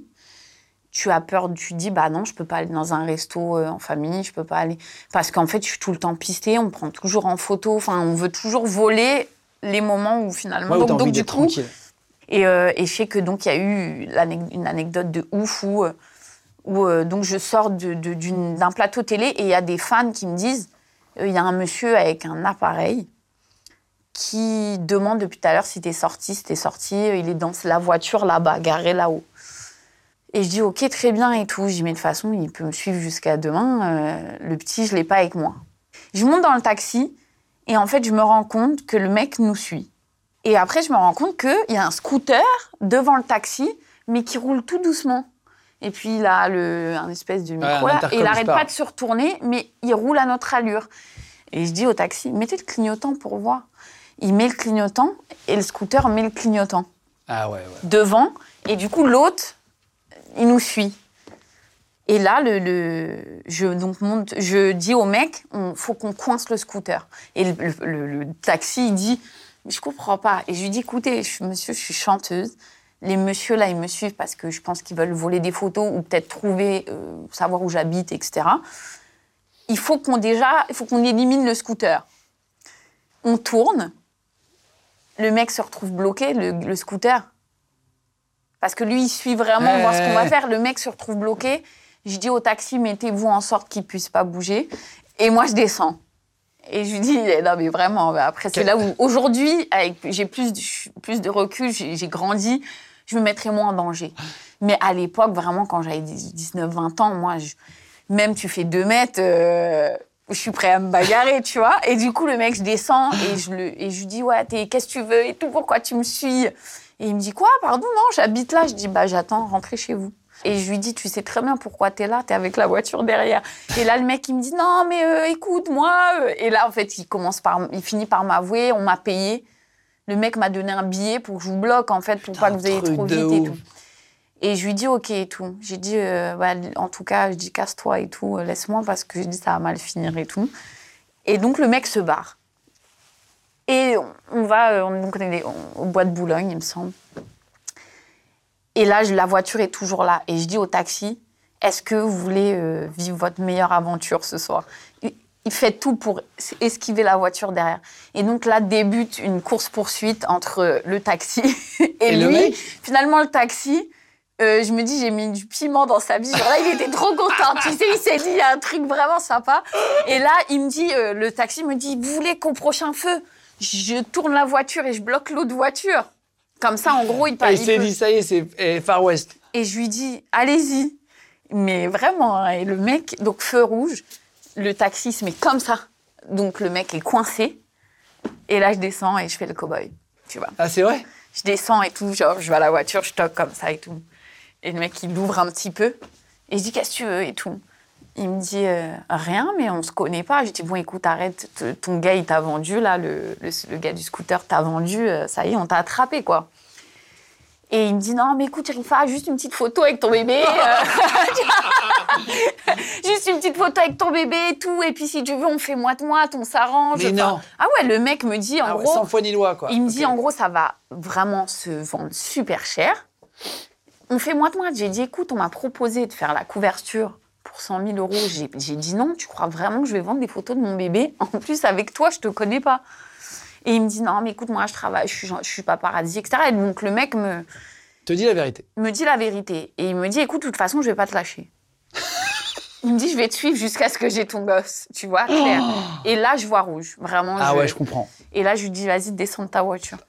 Tu as peur, tu dis bah non, je peux pas aller dans un resto euh, en famille, je peux pas aller parce qu'en fait je suis tout le temps pistée, on me prend toujours en photo, enfin on veut toujours voler les moments où finalement Ouais, donc, du coup tranquille. et, euh, et je sais que donc il y a eu une anecdote de ouf où, euh, où euh, donc je sors de- de- d'une- d'un plateau télé et il y a des fans qui me disent il y a un monsieur avec un appareil qui demande depuis tout à l'heure si t'es sorti, si t'es sorti, il est dans la voiture là-bas, garé là-haut. Et je dis ok très bien et tout. Dis mais de toute façon il peut me suivre jusqu'à demain. euh, le petit je l'ai pas avec moi. Je monte dans le taxi et en fait je me rends compte que le mec nous suit. Et après, je me rends compte qu'il y a un scooter devant le taxi, mais qui roule tout doucement. Et puis, il a le, un espèce de micro là, et il n'arrête pas de se retourner, mais il roule à notre allure. Et je dis au taxi, mettez le clignotant pour voir. Il met le clignotant, et le scooter met le clignotant Ah ouais, ouais. devant, et du coup, l'autre, il nous suit. Et là, je, dis au mec, il faut qu'on coince le scooter. Et le, taxi, il dit, je comprends pas. Et je lui dis, écoutez, monsieur, je suis chanteuse. Les messieurs, là, ils me suivent parce que je pense qu'ils veulent voler des photos ou peut-être trouver, euh, savoir où j'habite, etc. Il faut qu'on déjà, il faut qu'on élimine le scooter. On tourne. Le mec se retrouve bloqué, le scooter. Parce que lui, il suit vraiment voir ce qu'on va faire. Le mec se retrouve bloqué. Je dis au taxi, mettez-vous en sorte qu'il puisse pas bouger. Et moi, je descends. Et je lui dis, eh non, mais vraiment, bah, après, c'est là où, aujourd'hui, avec, j'ai plus, de- plus de recul, j'ai, grandi, je me mettrais moins en danger. Mais à l'époque, vraiment, quand j'avais 19-20 ans, moi, je- même tu fais deux mètres, euh, je suis prêt à me bagarrer, tu vois. Et du coup, le mec, je descends et je, le, et je lui dis, ouais, qu'est-ce que tu veux et tout, pourquoi tu me suis? Et il me dit, quoi, pardon, non, j'habite là. Je dis, bah, j'attends, rentrez chez vous. Et je lui dis, tu sais très bien pourquoi t'es là, t'es avec la voiture derrière. Et là, le mec, il me dit, non, mais euh, écoute, moi. euh. Et là, en fait, il commence par, il finit par m'avouer, on m'a payé. Le mec m'a donné un billet pour que je vous bloque, en fait, pour Putain, pas que vous ayez trop vite et tout. Et je lui dis, OK et tout. J'ai dit, euh, bah, en tout cas, je dis, casse-toi et tout, laisse-moi parce que je dis, ça va mal finir et tout. Et donc, le mec se barre. Et on- va, euh, on, donc, on est au bois de Boulogne, il me semble. Et là, la voiture est toujours là. Et je dis au taxi, est-ce que vous voulez euh, vivre votre meilleure aventure ce soir? Il, fait tout pour esquiver la voiture derrière. Et donc là débute une course-poursuite entre le taxi et, Et le lui. mec? Finalement, le taxi, Euh, je me dis, j'ai mis du piment dans sa vie. Genre là, il était trop content. tu sais, il s'est dit, il y a un truc vraiment sympa. Et là, il me dit, euh, le taxi me dit, vous voulez qu'au prochain feu, je tourne la voiture et je bloque l'autre voiture. Comme ça, en gros, il Et parle. il s'est dit, ça y est, c'est eh, Far West. Et je lui dis, allez-y. Mais vraiment, hein, et le mec, donc feu rouge, le taxi se met comme ça. Donc le mec est coincé. Et là, je descends et je fais le cow-boy. Tu vois. Ah, c'est vrai? Je descends et tout, genre, je vais à la voiture, je toque comme ça et tout. Et le mec, il l'ouvre un petit peu. Et je dis, qu'est-ce que tu veux et tout. Il me dit, euh, rien, mais on se connaît pas. Je dis, bon, écoute, arrête, ton gars, il t'a vendu, là, le, le, le gars du scooter t'a vendu, euh, ça y est, on t'a attrapé, quoi. Et il me dit, non, mais écoute, Rifa, juste une petite photo avec ton bébé. euh, juste une petite photo avec ton bébé et tout. Et puis, si tu veux, on fait moite-moite, on s'arrange. Mais non. Ah ouais, le mec me dit, en Ah ouais, gros. Sans foi ni loi, quoi. Il me dit en gros, ça va vraiment se vendre super cher. On fait moite-moite. J'ai dit, écoute, on m'a proposé de faire la couverture pour 100 000 euros. J'ai dit non, tu crois vraiment que je vais vendre des photos de mon bébé? En plus, avec toi, je te connais pas. Et il me dit, non, mais écoute, moi, je travaille, je suis, je suis paparazzi, etc. Et donc, le mec me, Te dis la vérité. me dit la vérité. Et il me dit, écoute, de toute façon, je vais pas te lâcher. Il me dit, je vais te suivre jusqu'à ce que j'ai ton gosse, tu vois, clair. Et là, je vois rouge, vraiment. Ah je- ouais, je comprends. et là, je lui dis, vas-y, descends de ta voiture.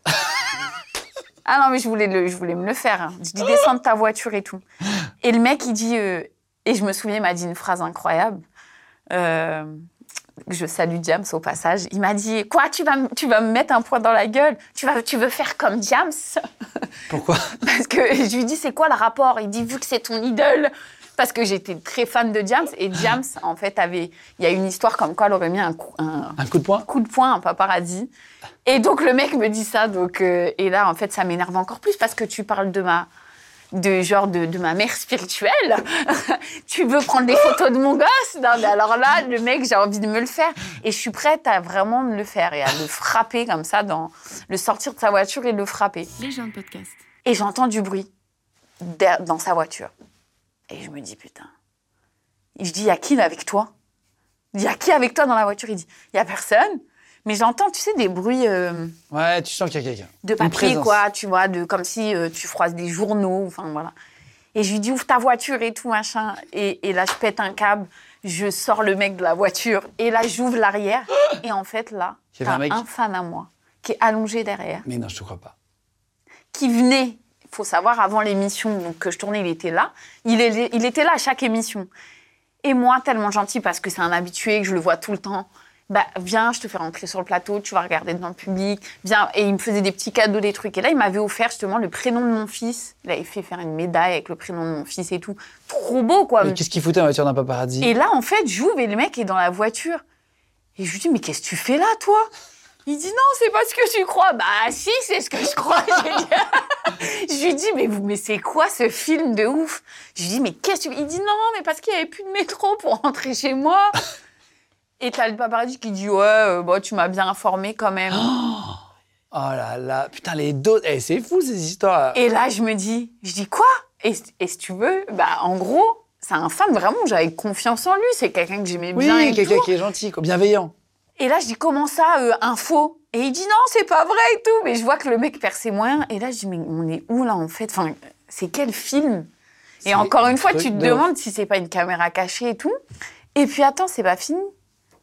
ah non, mais je voulais, le, je voulais me le faire. hein. Je dis, descends de ta voiture et tout. Et le mec, il dit, euh, et je me souviens, il m'a dit une phrase incroyable. Euh, je salue James au passage. Il m'a dit, quoi, tu vas, tu vas me mettre un poing dans la gueule? Tu, vas, tu veux faire comme James? Pourquoi? Parce que je lui dis, c'est quoi le rapport? Il dit, vu que c'est ton idole. Parce que j'étais très fan de James. Et James, en fait, avait. Il y a une histoire comme quoi elle aurait mis un, coup, un, Un coup de poing? coup de poing, un paparazzi. Et donc le mec me dit ça, donc euh, et là en fait ça m'énerve encore plus parce que tu parles de ma de genre de, de ma mère spirituelle. tu veux prendre des photos de mon gosse? Non mais alors là le mec j'ai envie de me le faire et je suis prête à vraiment me le faire et à le frapper comme ça dans le sortir de sa voiture et le frapper. Les gens de podcast. Et j'entends du bruit dans sa voiture. Et je me dis, putain. Et je dis, il y a qui avec toi? Il y a qui avec toi dans la voiture? Il dit, y a personne. Mais j'entends, tu sais, des bruits euh, Ouais, tu sens qu'il y a quelqu'un. de papier, quoi, tu vois, de, comme si euh, tu froisses des journaux, enfin voilà. Et je lui dis, ouvre ta voiture et tout, machin. Et, et là, je pète un câble, je sors le mec de la voiture, et là, j'ouvre l'arrière. Et en fait, là, t'as un un, mec fan à moi qui est allongé derrière Mais non, je te crois pas. qui venait, il faut savoir, avant l'émission donc, que je tournais, il était là. Il, est- il était là à chaque émission. Et moi, tellement gentil, parce que c'est un habitué, que je le vois tout le temps, bah, viens, je te fais rentrer sur le plateau, tu vas regarder devant le public, viens. Et il me faisait des petits cadeaux, des trucs. Et là, il m'avait offert justement le prénom de mon fils. Il avait fait faire une médaille avec le prénom de mon fils et tout. Trop beau, quoi. Mais qu'est-ce qu'il foutait en voiture d'un paparazzi? Et là, en fait, j'ouvre et le mec est dans la voiture. Et je lui dis, mais qu'est-ce que tu fais là, toi? Il dit, non, c'est pas ce que tu crois. Bah, si, c'est ce que je crois. Je lui dis, mais, vous- mais c'est quoi ce film de ouf? Je lui dis, mais qu'est-ce que tu... Il dit, non, mais parce qu'il n'y avait plus de métro pour rentrer chez moi. Et t'as le paparazzi qui dit, ouais, euh, bah, tu m'as bien informé quand même. Oh là là, putain, les dos. Eh, c'est fou ces histoires. Et là, je me dis, je dis quoi? Et, et si tu veux, bah, en gros, c'est un fan vraiment, j'avais confiance en lui. C'est quelqu'un que j'aimais oui, bien. et quelqu'un qui est gentil, quoi, bienveillant. Et là, je dis, comment ça, euh, info Et il dit, non, c'est pas vrai et tout. Mais je vois que le mec perd ses moyens. Et là, je dis, mais on est où là, en fait? Enfin, C'est quel film? Et encore une un fois, tu te de demandes si c'est pas une caméra cachée et tout. Et puis, attends, c'est pas fini.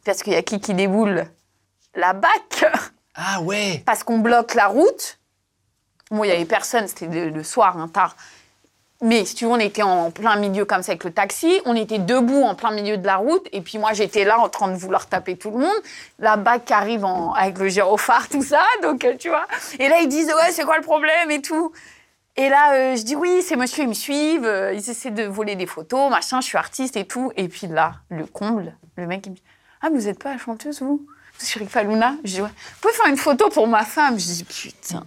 Parce qu'il y a qui qui déboule La BAC Ah ouais Parce qu'on bloque la route. Bon, il y avait personne, c'était le, soir, hein, tard. Mais si tu veux, on était en plein milieu comme ça avec le taxi. On était debout en plein milieu de la route. Et puis moi, j'étais là en train de vouloir taper tout le monde. La BAC qui arrive en- avec le gyrophare, tout ça. Donc, euh, tu vois. Et là, ils disent, ouais, c'est quoi le problème et tout. Et là, euh, je dis, oui, ces messieurs, ils me suivent. euh, ils essaient de voler des photos, machin, je suis artiste et tout. Et puis là, le comble, le mec, il me dit, ah, mais vous n'êtes pas la chanteuse, vous? Je suis Rick Faluna. Je dis, ouais. Vous pouvez faire une photo pour ma femme? Je dis, putain.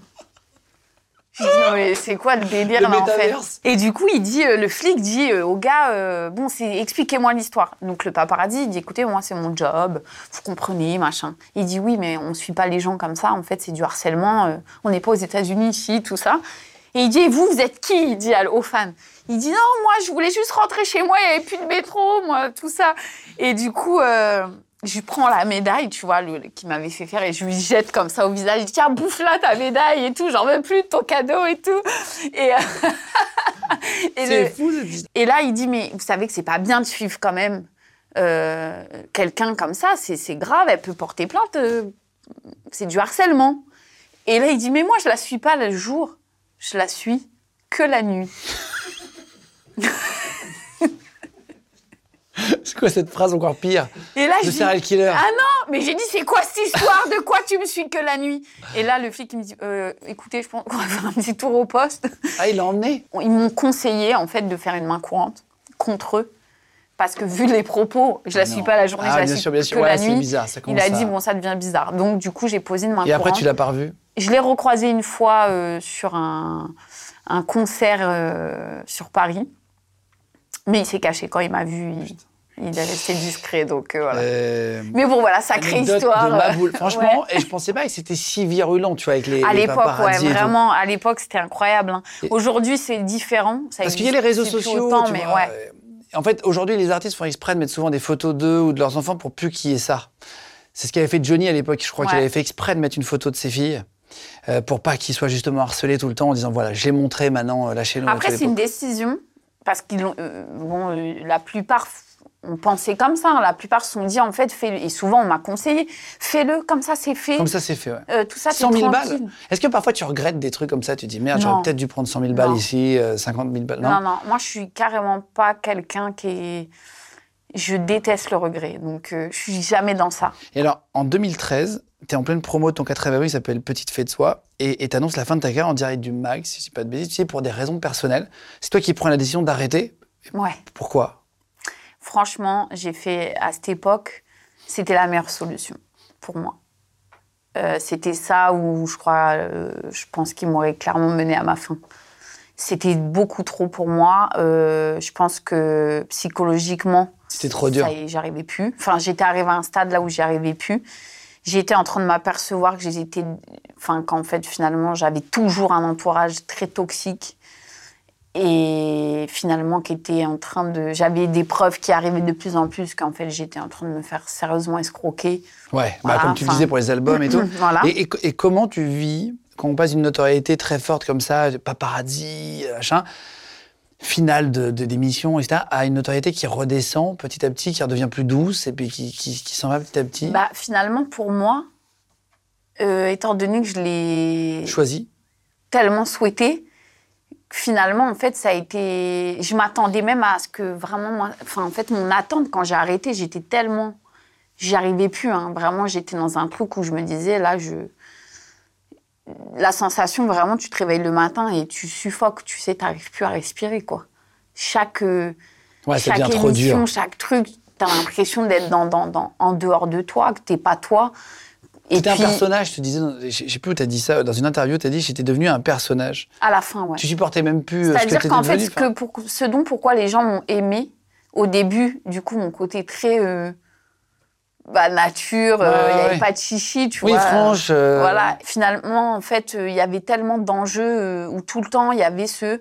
Je dis, non, mais c'est quoi le délire Le là en fait? Et du coup, il dit, euh, le flic dit euh, au gars, euh, bon, c'est expliquez-moi l'histoire. Donc le paparazzi, il dit, écoutez, moi c'est mon job, vous comprenez, machin. Il dit, oui, mais on suit pas les gens comme ça. En fait, c'est du harcèlement. on n'est pas aux États-Unis ici, tout ça. Et il dit, et vous, vous êtes qui? Il dit aux fans. Il dit, non, moi, je voulais juste rentrer chez moi, il n'y avait plus de métro, moi, tout ça. Et du coup, euh, je lui prends la médaille, tu vois, qui m'avait fait faire, et je lui jette comme ça au visage. Je dis, tiens, bouffe là ta médaille et tout, j'en veux plus de ton cadeau et tout. Et, euh, Et C'est le- fou. Et là, il dit, mais vous savez que c'est pas bien de suivre quand même euh, quelqu'un comme ça, c'est c'est grave, elle peut porter plainte, euh, c'est du harcèlement. Et là, il dit, mais moi, je la suis pas le jour, je la suis que la nuit. C'est quoi cette phrase encore pire Et là, De dis, serial killer. ah non, mais j'ai dit, c'est quoi cette histoire De quoi tu me suis que la nuit? Et là, le flic, il me dit, euh, écoutez, je pense qu'on va faire un petit tour au poste. Ah, il l'a emmené? Ils m'ont conseillé, en fait, de faire une main courante contre eux. Parce que vu les propos, je la suis Non. pas la journée, Ah, je la bien suis sûr, bien sûr. que Ouais, la c'est nuit. bizarre, ça Il a à- dit, bon, ça devient bizarre. Donc, du coup, j'ai posé une main Et après, courante. tu l'as pas revu? Je l'ai recroisé une fois euh, sur un, un concert euh, sur Paris. Mais il s'est caché. Quand il m'a vu, il, il est resté discret. Donc, euh, voilà. Euh, Mais bon, voilà, sacrée histoire. de. Franchement, ouais. et je pensais pas que c'était si virulent, tu vois, avec les, À l'époque, ouais, vraiment, à l'époque, c'était incroyable. hein. Aujourd'hui, c'est différent. Ça Parce qu'il y a les réseaux sociaux, autant, tu mais vois. ouais. En fait, aujourd'hui, les artistes font exprès de mettre souvent des photos d'eux ou de leurs enfants pour plus qu'il y ait ça. C'est ce qu'avait fait Johnny à l'époque. Je crois qu'il avait fait exprès de mettre une photo de ses filles pour pas qu'il soit justement harcelé tout le temps en disant voilà, j'ai montré maintenant, euh, lâchez-nous. Après, c'est une décision, parce qu'ils ont, euh, bon, euh, la plupart ont pensé comme ça. hein. La plupart se sont dit, en fait, fais-le. Et souvent, on m'a conseillé, fais-le, comme ça, c'est fait. Comme ça, c'est fait. ouais. Euh, tout ça, t'es 100 000 balles. Est-ce que parfois tu regrettes des trucs comme ça Tu dis merde, j'aurais peut-être dû prendre 100 000 balles Non. ici, euh, 50 000 balles. Non, Non, non, moi, je suis carrément pas quelqu'un qui est... Je déteste le regret, donc euh, je suis jamais dans ça. Et alors, en 2013, tu es en pleine promo de ton quatrième album qui s'appelle Petite Fée de Soi et tu annonces la fin de ta carrière en direct du mag, si je dis pas de bêtises, tu sais, pour des raisons personnelles. C'est toi qui prends la décision d'arrêter? Ouais. Pourquoi? Franchement, j'ai fait à cette époque, c'était la meilleure solution pour moi. Euh, c'était ça où je crois, euh, je pense qu'il m'aurait clairement mené à ma fin. C'était beaucoup trop pour moi. Euh, je pense que psychologiquement, C'était trop dur. ça y est, j'y arrivais plus. Enfin, j'étais arrivée à un stade là où j'y arrivais plus. J'étais en train de m'apercevoir que j'étais, enfin, qu'en fait, finalement, j'avais toujours un entourage très toxique et finalement qui était en train de j'avais des preuves qui arrivaient de plus en plus qu'en fait j'étais en train de me faire sérieusement escroquer Ouais, bah, comme tu disais pour les albums et tout. Voilà. Et, et- et comment tu vis quand on passe d'une notoriété très forte comme ça, paparazzi, euh, machin, finale de, de- d'émission, etc., à une notoriété qui redescend petit à petit, qui redevient plus douce et puis qui, qui, qui s'en va petit à petit bah finalement pour moi euh, étant donné que je l'ai Choisi tellement souhaité finalement en fait ça a été je m'attendais même à ce que vraiment moi enfin en fait mon attente quand j'ai arrêté j'étais tellement j'y arrivais plus hein. vraiment j'étais dans un truc où je me disais là je la sensation vraiment tu te réveilles le matin et tu suffoques tu sais t'arrives plus à respirer quoi chaque euh, Ouais, chaque devient trop émission dur. chaque truc t'as l'impression d'être dans, dans, dans- en dehors de toi que t'es pas toi et C'était un puis personnage, je te disais, je sais plus où tu as dit ça, dans une interview, tu as dit j'étais devenu un personnage. à la fin ouais Tu supportais même plus euh, ce C'est-à-dire qu'en fait, devenu. ce, que enfin, pour, ce dont pourquoi les gens m'ont aimé, au début, du coup, mon côté très euh, bah, nature, euh, il Ouais, n'y avait ouais. pas de chichi, tu Oui, vois. franche. euh, Voilà, finalement, en fait, euh, il y avait tellement d'enjeux où tout le temps, il y avait ce...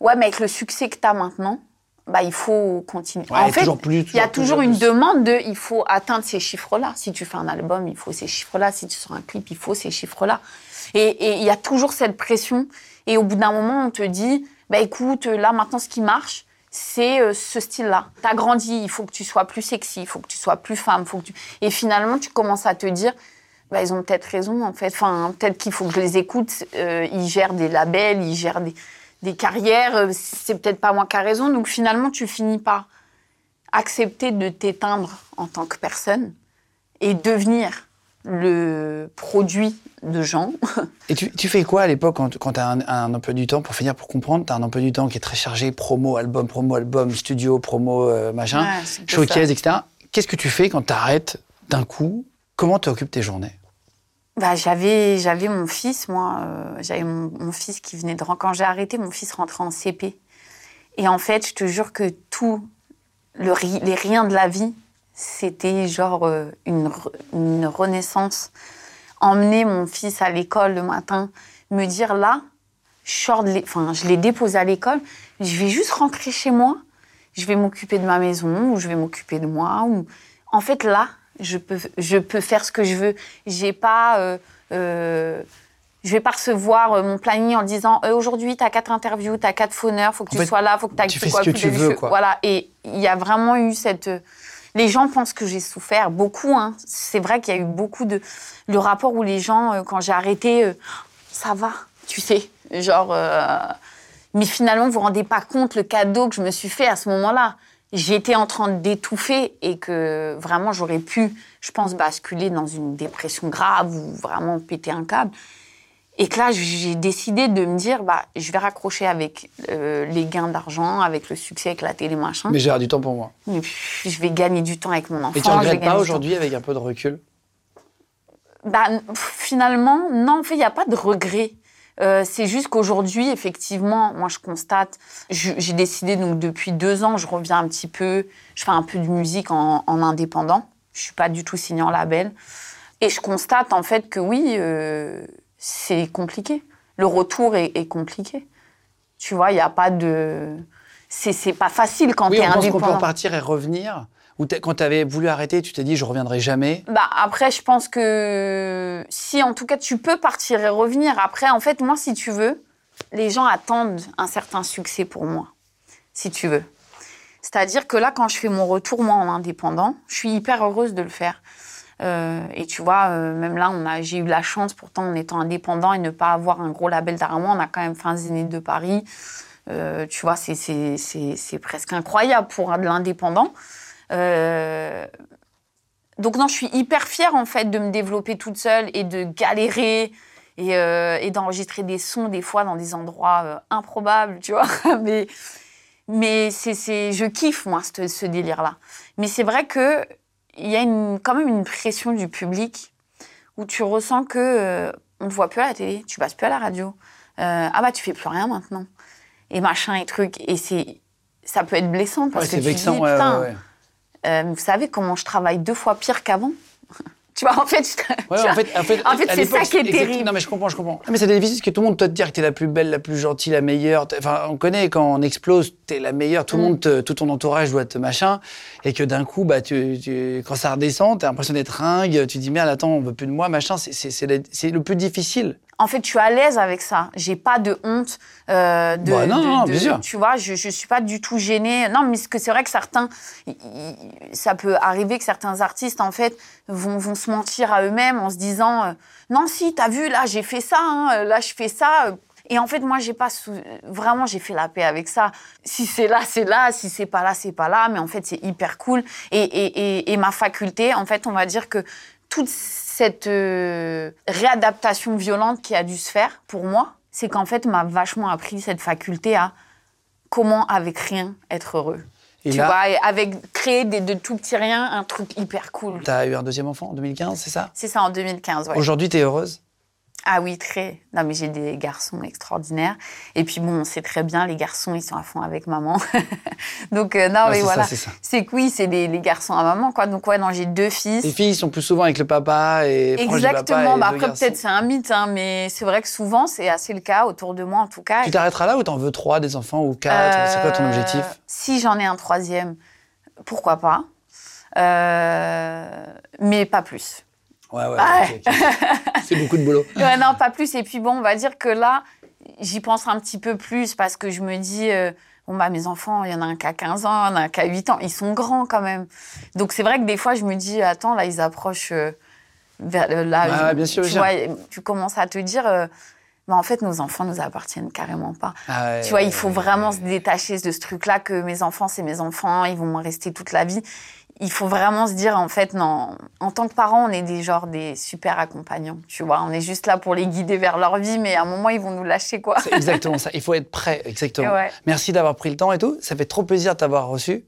Ouais, mais avec le succès que tu as maintenant, bah, il faut continuer. Ouais, en fait, il y a toujours une plus. demande de il faut atteindre ces chiffres-là. Si tu fais un album, il faut ces chiffres-là. Si tu sors un clip, il faut ces chiffres-là. Et il y a toujours cette pression. Et au bout d'un moment, on te dit bah écoute, là maintenant, ce qui marche, c'est euh, ce style-là. Tu as grandi, il faut que tu sois plus sexy, il faut que tu sois plus femme. Faut que tu... Et finalement, tu commences à te dire bah, ils ont peut-être raison, en fait. Enfin, peut-être qu'il faut que je les écoute. Euh, ils gèrent des labels, ils gèrent des, des carrières. euh, C'est peut-être pas moi qui a raison. Donc finalement, tu finis par accepter de t'éteindre en tant que personne et devenir le produit de gens. Et tu, tu fais quoi à l'époque quand, quand tu as un, un emploi du temps, pour finir, pour comprendre, tu as un emploi du temps qui est très chargé, promo, album, promo, album, studio, promo, euh, machin, Ouais, showcase, ça. etc. Qu'est-ce que tu fais quand tu arrêtes d'un coup? Comment tu occupes tes journées? Bah, j'avais, j'avais mon fils, moi, euh, j'avais mon, mon fils qui venait de rentrer. Quand j'ai arrêté, mon fils rentrait en CP. Et en fait, je te jure que tout, le, ri- les riens de la vie, c'était genre euh, une, une renaissance. Emmener mon fils à l'école le matin, me dire là, je, enfin, l'ai déposé à l'école, je vais juste rentrer chez moi, je vais m'occuper de ma maison, ou je vais m'occuper de moi. Ou... En fait, là, je peux, je peux faire ce que je veux. J'ai pas euh, euh, Je vais pas recevoir euh, mon planning en disant euh, aujourd'hui tu as quatre interviews, tu as quatre phoneurs, faut que En tu fait, sois là, faut que tu tu fais ce que tu veux, quoi. Voilà, et il y a vraiment eu cette les gens pensent que j'ai souffert beaucoup hein. C'est vrai qu'il y a eu beaucoup de le rapport où les gens euh, quand j'ai arrêté euh, ça va, tu sais, genre euh, mais finalement vous vous rendez pas compte le cadeau que je me suis fait à ce moment-là. J'étais en train d'étouffer et que vraiment j'aurais pu, je pense, basculer dans une dépression grave ou vraiment péter un câble. Et que là, j'ai décidé de me dire, bah, je vais raccrocher avec euh, les gains d'argent, avec le succès, avec la télé, machin. Mais j'ai du temps pour moi. Puis, je vais gagner du temps avec mon enfant. Et tu regrettes pas aujourd'hui avec un peu de recul? Bah, Finalement, non, en fait, il n'y a pas de regret. Euh, c'est juste qu'aujourd'hui, effectivement, moi, je constate, j'ai décidé, donc, depuis deux ans, je reviens un petit peu, je fais un peu de musique en, en indépendant. Je suis pas du tout signée en label. Et je constate, en fait, que oui, euh, c'est compliqué. Le retour est, est compliqué. Tu vois, il n'y a pas de... C'est pas facile quand Oui, tu es on pense qu'on peut indépendant. repartir et revenir. Ou quand tu avais voulu arrêter, tu t'es dit je reviendrai jamais. Bah après, je pense que si en tout cas tu peux partir et revenir. Après, en fait, moi, si tu veux, les gens attendent un certain succès pour moi, si tu veux. C'est-à-dire que là, quand je fais mon retour moi en indépendant, je suis hyper heureuse de le faire. Euh, et tu vois, euh, même là, j'ai eu la chance, pourtant, en étant indépendant et ne pas avoir un gros label derrière moi, on a quand même fait un Zénith de Paris. Euh, tu vois, c'est, presque incroyable pour de l'indépendant. Donc non, je suis hyper fière en fait de me développer toute seule et de galérer et, d'enregistrer des sons des fois dans des endroits improbables, tu vois. mais je kiffe moi ce, ce délire-là. Mais c'est vrai que il y a une, quand même une pression du public où tu ressens que euh, on te voit plus à la télé, tu passes plus à la radio. Euh, ah bah tu fais plus rien maintenant et machin et truc et c'est ça peut être blessant parce Ouais, que c'est tu vexant. dis putain ouais, ouais. euh, vous savez comment je travaille deux fois pire qu'avant Tu vois, en fait, je- Ouais, en fait, en fait, en fait, à c'est ça qui est terrible. Non, mais je comprends, je comprends. Mais c'est difficile parce que tout le monde doit te dire que t'es la plus belle, la plus gentille, la meilleure. Enfin, on connaît quand on explose, t'es la meilleure. Tout le Mm. monde, te- tout ton entourage doit te machin. Et que d'un coup, bah, tu, tu- quand ça redescend, t'as l'impression d'être ringue. Tu dis merde, attends, on veut plus de moi, machin. C'est le plus difficile. En fait, je suis à l'aise avec ça. J'ai pas de honte. euh, de, Bah non, de- non, de- bien sûr. Tu vois, je, je suis pas du tout gênée. Non, mais ce que c'est vrai que certains, ça peut arriver que certains artistes, en fait, vont, vont se mentir à eux-mêmes en se disant euh, Non, si, t'as vu, là, j'ai fait ça, hein, là, je fais ça. Et en fait, moi, j'ai pas sou- vraiment, j'ai fait la paix avec ça. Si c'est là, c'est là. Si c'est pas là, c'est pas là. Mais en fait, c'est hyper cool. Et, et, et, et ma faculté, en fait, on va dire que toute cette euh, réadaptation violente qui a dû se faire pour moi, c'est qu'en fait, m'a vachement appris cette faculté à comment, avec rien, être heureux. Et tu là- vois, avec créer des, de tout petits rien un truc hyper cool. T'as eu un deuxième enfant en 2015, c'est ça? C'est ça en 2015, ouais. Aujourd'hui, t'es heureuse? Ah oui, très. Non, mais j'ai des garçons extraordinaires. Et puis bon, on sait très bien, les garçons, ils sont à fond avec maman. Donc, euh, non, Ouais, mais voilà. c'est ça. C'est que oui, c'est les, les garçons à maman, quoi. Donc, ouais, non, j'ai deux fils. Les filles sont plus souvent avec le papa et proches du papa Exactement. et Bah après, peut-être c'est un mythe, hein, mais c'est vrai que souvent, c'est assez le cas, autour de moi en tout cas. Tu t'arrêteras là ou t'en veux trois, des enfants ou quatre? C'est quoi ton Euh, objectif? Si j'en ai un troisième, pourquoi pas? Euh, mais pas plus. Ouais, ouais. Ah ok. c'est beaucoup de boulot. Ouais, non, pas plus. Et puis bon, on va dire que là, j'y pense un petit peu plus parce que je me dis, euh, bon, bah, mes enfants, il y en a un qui a 15 ans, il y en a un qui a 8 ans. Ils sont grands quand même. Donc c'est vrai que des fois, je me dis, attends, là, ils approchent euh, vers euh, là. Ouais, je- ouais, bien sûr, tu bien vois, tu commences à te dire, euh, bah, en fait, nos enfants nous appartiennent carrément pas. Ah ouais, Tu vois, ouais, il faut ouais, vraiment ouais. se détacher de ce truc-là que mes enfants, c'est mes enfants, ils vont rester toute la vie. Il faut vraiment se dire, en fait, non, en tant que parents, on est des genres des super accompagnants, tu vois. On est juste là pour les guider vers leur vie, mais à un moment, ils vont nous lâcher, quoi. C'est exactement ça. Il faut être prêt, exactement. Ouais. Merci d'avoir pris le temps et tout. Ça fait trop plaisir de t'avoir reçu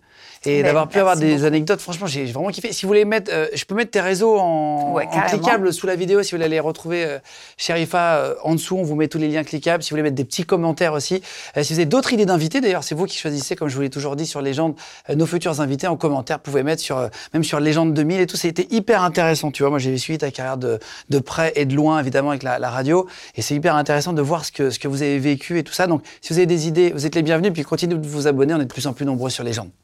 et d'avoir pu avoir des beaucoup. anecdotes. Franchement, j'ai vraiment kiffé. Si vous voulez mettre, euh, je peux mettre tes réseaux en, Ouais, en cliquable sous la vidéo. Si vous voulez aller retrouver euh, Sherifa euh, en dessous, on vous met tous les liens cliquables. Si vous voulez mettre des petits commentaires aussi. Euh, si vous avez d'autres idées d'invités, d'ailleurs, c'est vous qui choisissez, comme je vous l'ai toujours dit sur Légende, euh, nos futurs invités en commentaire. Vous pouvez mettre sur, euh, même sur Légende 2000 et tout. C'était hyper intéressant. Tu vois, moi, j'ai suivi ta carrière de, de près et de loin, évidemment, avec la, la radio. Et c'est hyper intéressant de voir ce que, ce que vous avez vécu et tout ça. Donc, si vous avez des idées, vous êtes les bienvenus. Puis continuez de vous abonner. On est de plus en plus nombreux sur Légende.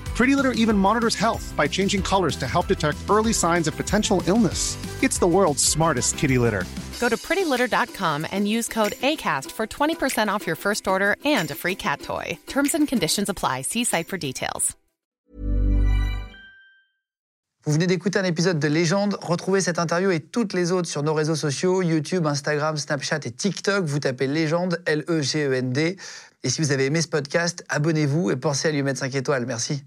Pretty Litter even monitors health by changing colors to help detect early signs of potential illness. It's the world's smartest kitty litter. Go to prettylitter.com and use code ACAST for 20% off your first order and a free cat toy. Terms and conditions apply. See site for details. Vous venez d'écouter un épisode de Légende. Retrouvez cette interview et toutes les autres sur nos réseaux sociaux YouTube, Instagram, Snapchat et TikTok. Vous tapez Légende, L-E-G-E-N-D. Et si vous avez aimé ce podcast, abonnez-vous et pensez à lui mettre 5 étoiles. Merci.